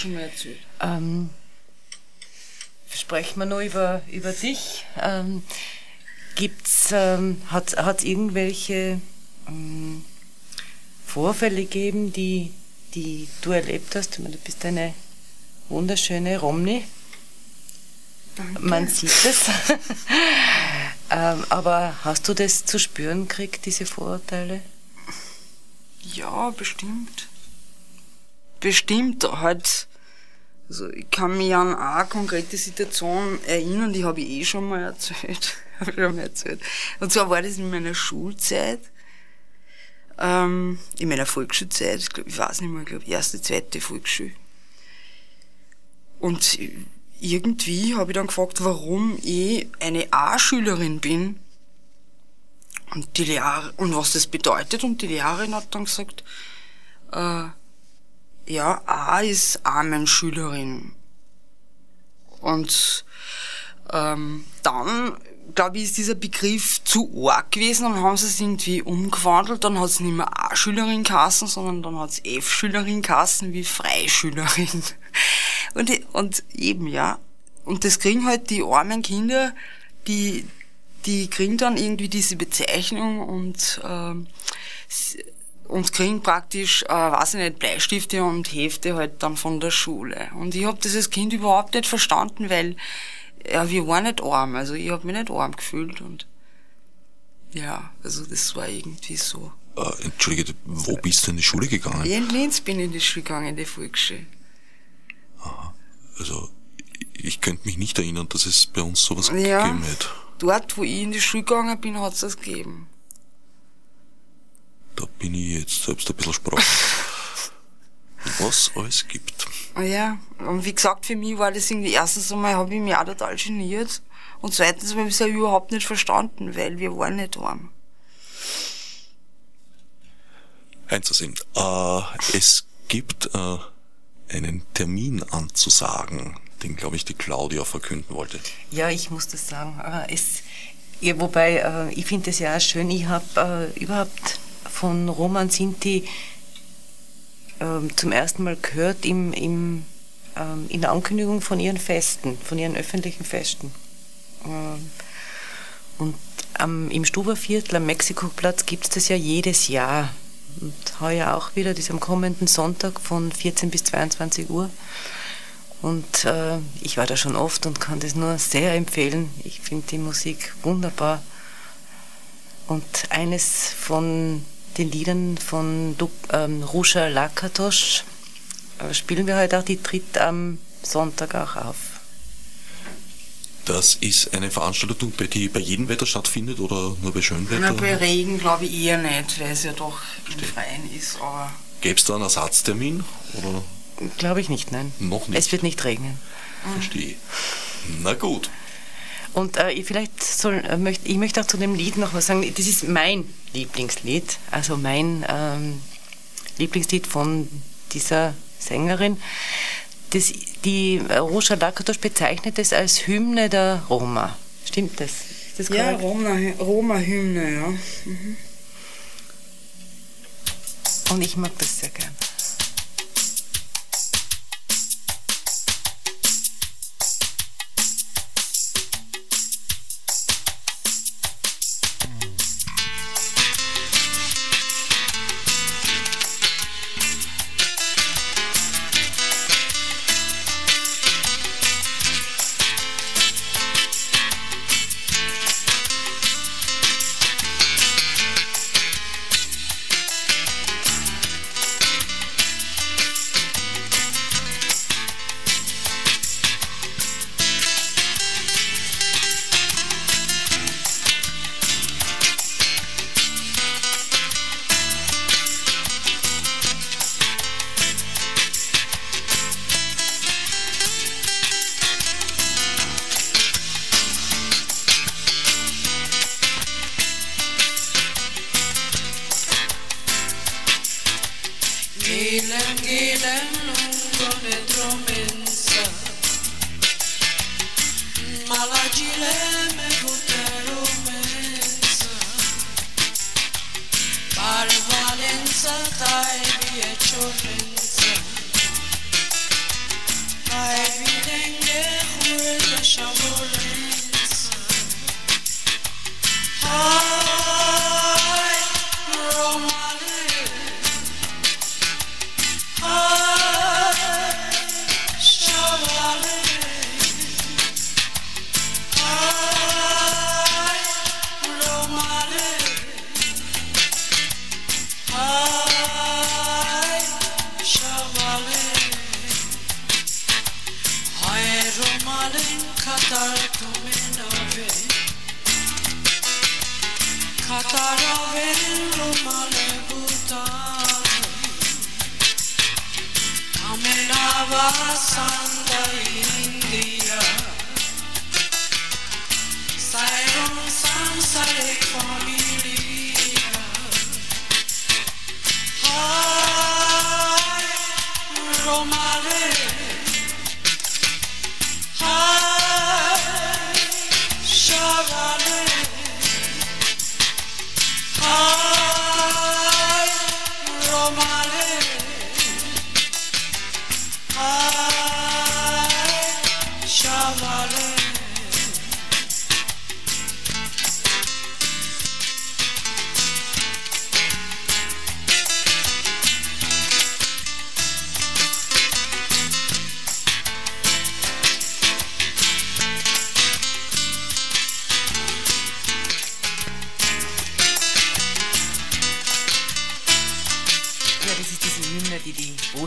Schon mal erzählt. Ähm, sprechen wir noch über, über dich. Ähm, gibt's, ähm, hat es irgendwelche ähm, Vorfälle gegeben, die, die du erlebt hast? Ich meine, du bist eine wunderschöne Romney. Man sieht es. ähm, aber hast du das zu spüren gekriegt, diese Vorurteile? Ja, bestimmt. Bestimmt halt. Also ich kann mich an eine konkrete Situation erinnern, die habe ich eh schon mal erzählt. habe schon mal erzählt. Und zwar war das in meiner Schulzeit, ähm, in meiner Volksschulzeit, ich, glaub, ich weiß nicht mehr, ich glaube erste, zweite Volksschule. Und irgendwie habe ich dann gefragt, warum ich eine A-Schülerin bin. Und die Lehrer, und was das bedeutet. Und die Lehrerin hat dann gesagt, äh, ja, A ist Armenschülerin. Und ähm, dann, glaube ich, ist dieser Begriff zu arg gewesen und haben sie es irgendwie umgewandelt. Dann hat es nicht mehr A-Schülerin geheißen, sondern dann hat es F-Schülerin geheißen wie Freischülerin. Und, und eben, ja. Und das kriegen halt die armen Kinder, die, die kriegen dann irgendwie diese Bezeichnung und, ähm, und kriegen praktisch, äh, weiß ich nicht, Bleistifte und Hefte halt dann von der Schule. Und ich hab das als Kind überhaupt nicht verstanden, weil ja, wir waren nicht arm, also ich hab mich nicht arm gefühlt und ja, also das war irgendwie so. Äh, Entschuldige, wo bist du in die Schule gegangen? Ich in Linz bin in die Schule gegangen, in die Volksschule. Also, ich könnte mich nicht erinnern, dass es bei uns sowas Ja. gegeben hätte. Dort, wo ich in die Schule gegangen bin, hat's das gegeben. Bin ich jetzt selbst ein bisschen sprachlos. Was alles gibt. Ah Ja, und wie gesagt, für mich war das irgendwie, erstens einmal habe ich mich auch total geniert und zweitens habe ich es ja überhaupt nicht verstanden, weil wir waren nicht arm. Einzusehen. Äh, es gibt äh, einen Termin anzusagen, den, glaube ich, die Claudia verkünden wollte. Ja, ich muss das sagen. Äh, Es, ja, wobei, äh, ich finde es ja auch schön, ich habe äh, überhaupt von Roman Sinti ähm, zum ersten Mal gehört im, im, ähm, in der Ankündigung von ihren Festen, von ihren öffentlichen Festen. Ähm, und am, im Stuberviertel am Mexikoplatz gibt es das ja jedes Jahr. Und heuer auch wieder, das ist am kommenden Sonntag von 14 bis 22 Uhr. Und äh, ich war da schon oft und kann das nur sehr empfehlen. Ich finde die Musik wunderbar. Und eines von den Liedern von ähm, Ruscha Lakatosch äh, spielen wir heute auch, die tritt am Sonntag auch auf. Das ist eine Veranstaltung, die bei jedem Wetter stattfindet oder nur bei Schönwetter? Na, bei Regen glaube ich eher nicht, weil es ja doch im Freien ist. Aber Gäbe es da einen Ersatztermin? Oder? Glaube ich nicht, nein. Noch nicht? Es wird nicht regnen. Verstehe. Na gut. Und äh, vielleicht soll, äh, möcht, ich möchte auch zu dem Lied noch was sagen. Das ist mein Lieblingslied, also mein ähm, Lieblingslied von dieser Sängerin. Das, die äh, Rosa Lakatos bezeichnet es als Hymne der Roma. Stimmt das? Ist das ja? Roma-Hymne, Roma ja. Mhm. Und ich mag das sehr gern.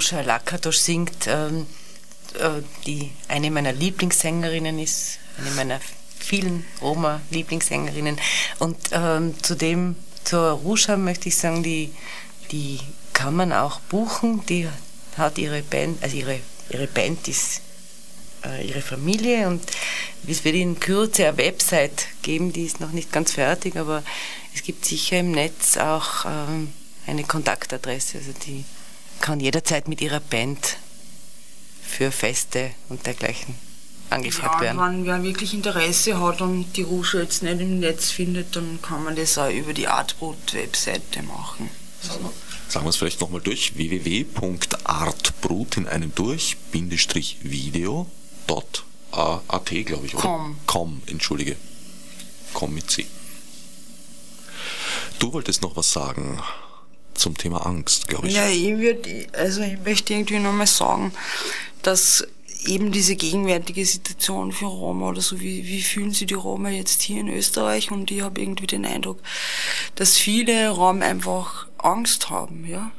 Rosha Lakatos singt, ähm, äh, die eine meiner Lieblingssängerinnen ist, eine meiner vielen Roma-Lieblingssängerinnen. Und ähm, zudem zur Rusha möchte ich sagen, die, die kann man auch buchen. Die hat ihre Band, also ihre, ihre Band ist äh, ihre Familie und es wird in Kürze eine Website geben, die ist noch nicht ganz fertig, aber es gibt sicher im Netz auch ähm, eine Kontaktadresse, also die kann jederzeit mit ihrer Band für Feste und dergleichen angefragt Ja, werden. wenn wer wirklich Interesse hat und die Rusche jetzt nicht im Netz findet, dann kann man das auch über die Artbrut-Webseite machen. Also, Sagen wir es vielleicht nochmal durch. www.artbrut in einem durch, Bindestrich Video, dot, at, glaube ich, oder? Com. Com, entschuldige. Com mit C. Du wolltest noch was sagen zum Thema Angst, glaube ich. Ja, ich würde, also ich möchte irgendwie nochmal sagen, dass eben diese gegenwärtige Situation für Roma oder so, wie, wie fühlen sich die Roma jetzt hier in Österreich? Und ich habe irgendwie den Eindruck, dass viele Roma einfach Angst haben, ja.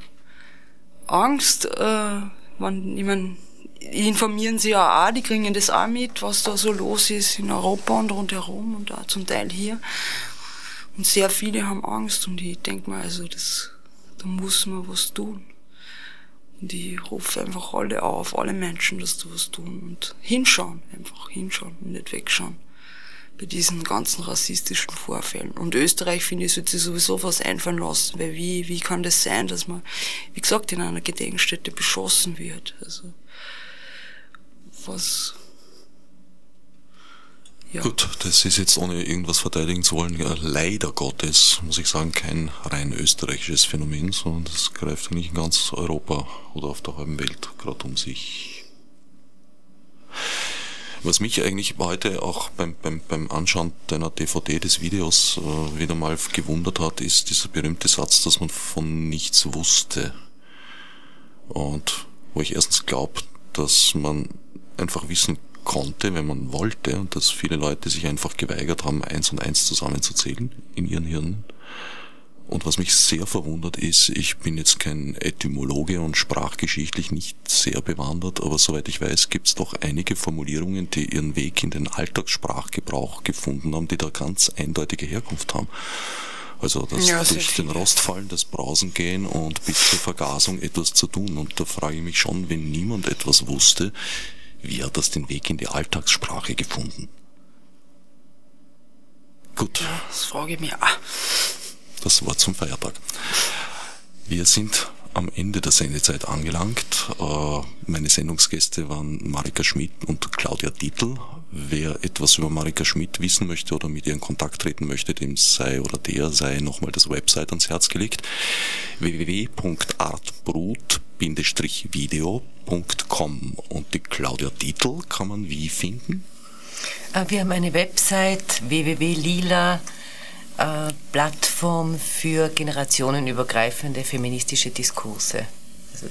Angst, äh, man, ich mein, informieren sie ja auch, die kriegen das auch mit, was da so los ist in Europa und rundherum und auch zum Teil hier. Und sehr viele haben Angst und ich denke mal, also das, da muss man was tun. Und ich rufe einfach alle auf, alle Menschen, dass da was tun und hinschauen, einfach hinschauen und nicht wegschauen. Bei diesen ganzen rassistischen Vorfällen. Und Österreich, finde ich, sollte sich sowieso was einfallen lassen, weil wie, wie kann das sein, dass man, wie gesagt, in einer Gedenkstätte beschossen wird? Also, was, ja. Gut, das ist jetzt ohne irgendwas verteidigen zu wollen, ja, leider Gottes, muss ich sagen, kein rein österreichisches Phänomen, sondern das greift eigentlich in ganz Europa oder auf der halben Welt gerade um sich. Was mich eigentlich heute auch beim, beim, beim Anschauen deiner DVD des Videos äh, wieder mal gewundert hat, ist dieser berühmte Satz, dass man von nichts wusste. Und wo ich erstens glaube, dass man einfach wissen konnte, wenn man wollte, und dass viele Leute sich einfach geweigert haben, eins und eins zusammenzuzählen in ihren Hirnen. Und was mich sehr verwundert ist, ich bin jetzt kein Etymologe und sprachgeschichtlich nicht sehr bewandert, aber soweit ich weiß, gibt es doch einige Formulierungen, die ihren Weg in den Alltagssprachgebrauch gefunden haben, die da ganz eindeutige Herkunft haben. Also das Ja, durch den viele. Rost fallen, das Brausen gehen und bis zur Vergasung etwas zu tun. Und da frage ich mich schon, wenn niemand etwas wusste, wie hat das den Weg in die Alltagssprache gefunden? Gut. das frage ich mich auch. Das Wort zum Feiertag. Wir sind am Ende der Sendezeit angelangt. Äh, Meine Sendungsgäste waren Marika Schmidt und Claudia Dietl. Wer etwas über Marika Schmidt wissen möchte oder mit ihr in Kontakt treten möchte, dem sei oder der sei nochmal das Website ans Herz gelegt. www.artbrut-video.com Und die Claudia Dietl kann man wie finden? Äh, Wir haben eine Website www.lila, äh, Plattform für generationenübergreifende feministische Diskurse. Also,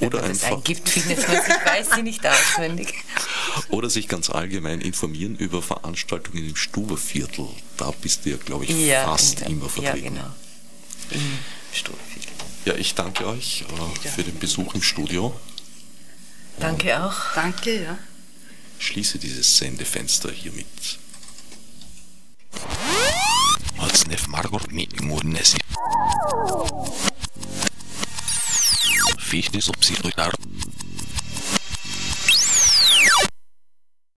wenn Oder man einfach- eingibt, findet man es. Ich weiß sie nicht auswendig. Oder sich ganz allgemein informieren über Veranstaltungen im Stuberviertel. Da bist du ja, glaube ich, Ja, fast immer Ja, vertreten. genau. Im Stuhlviertel. Ja, ich danke euch äh, für den Besuch im Studio. Danke auch. Danke, ja. Schließe dieses Sendefenster hiermit. Fichtes Obsidiar.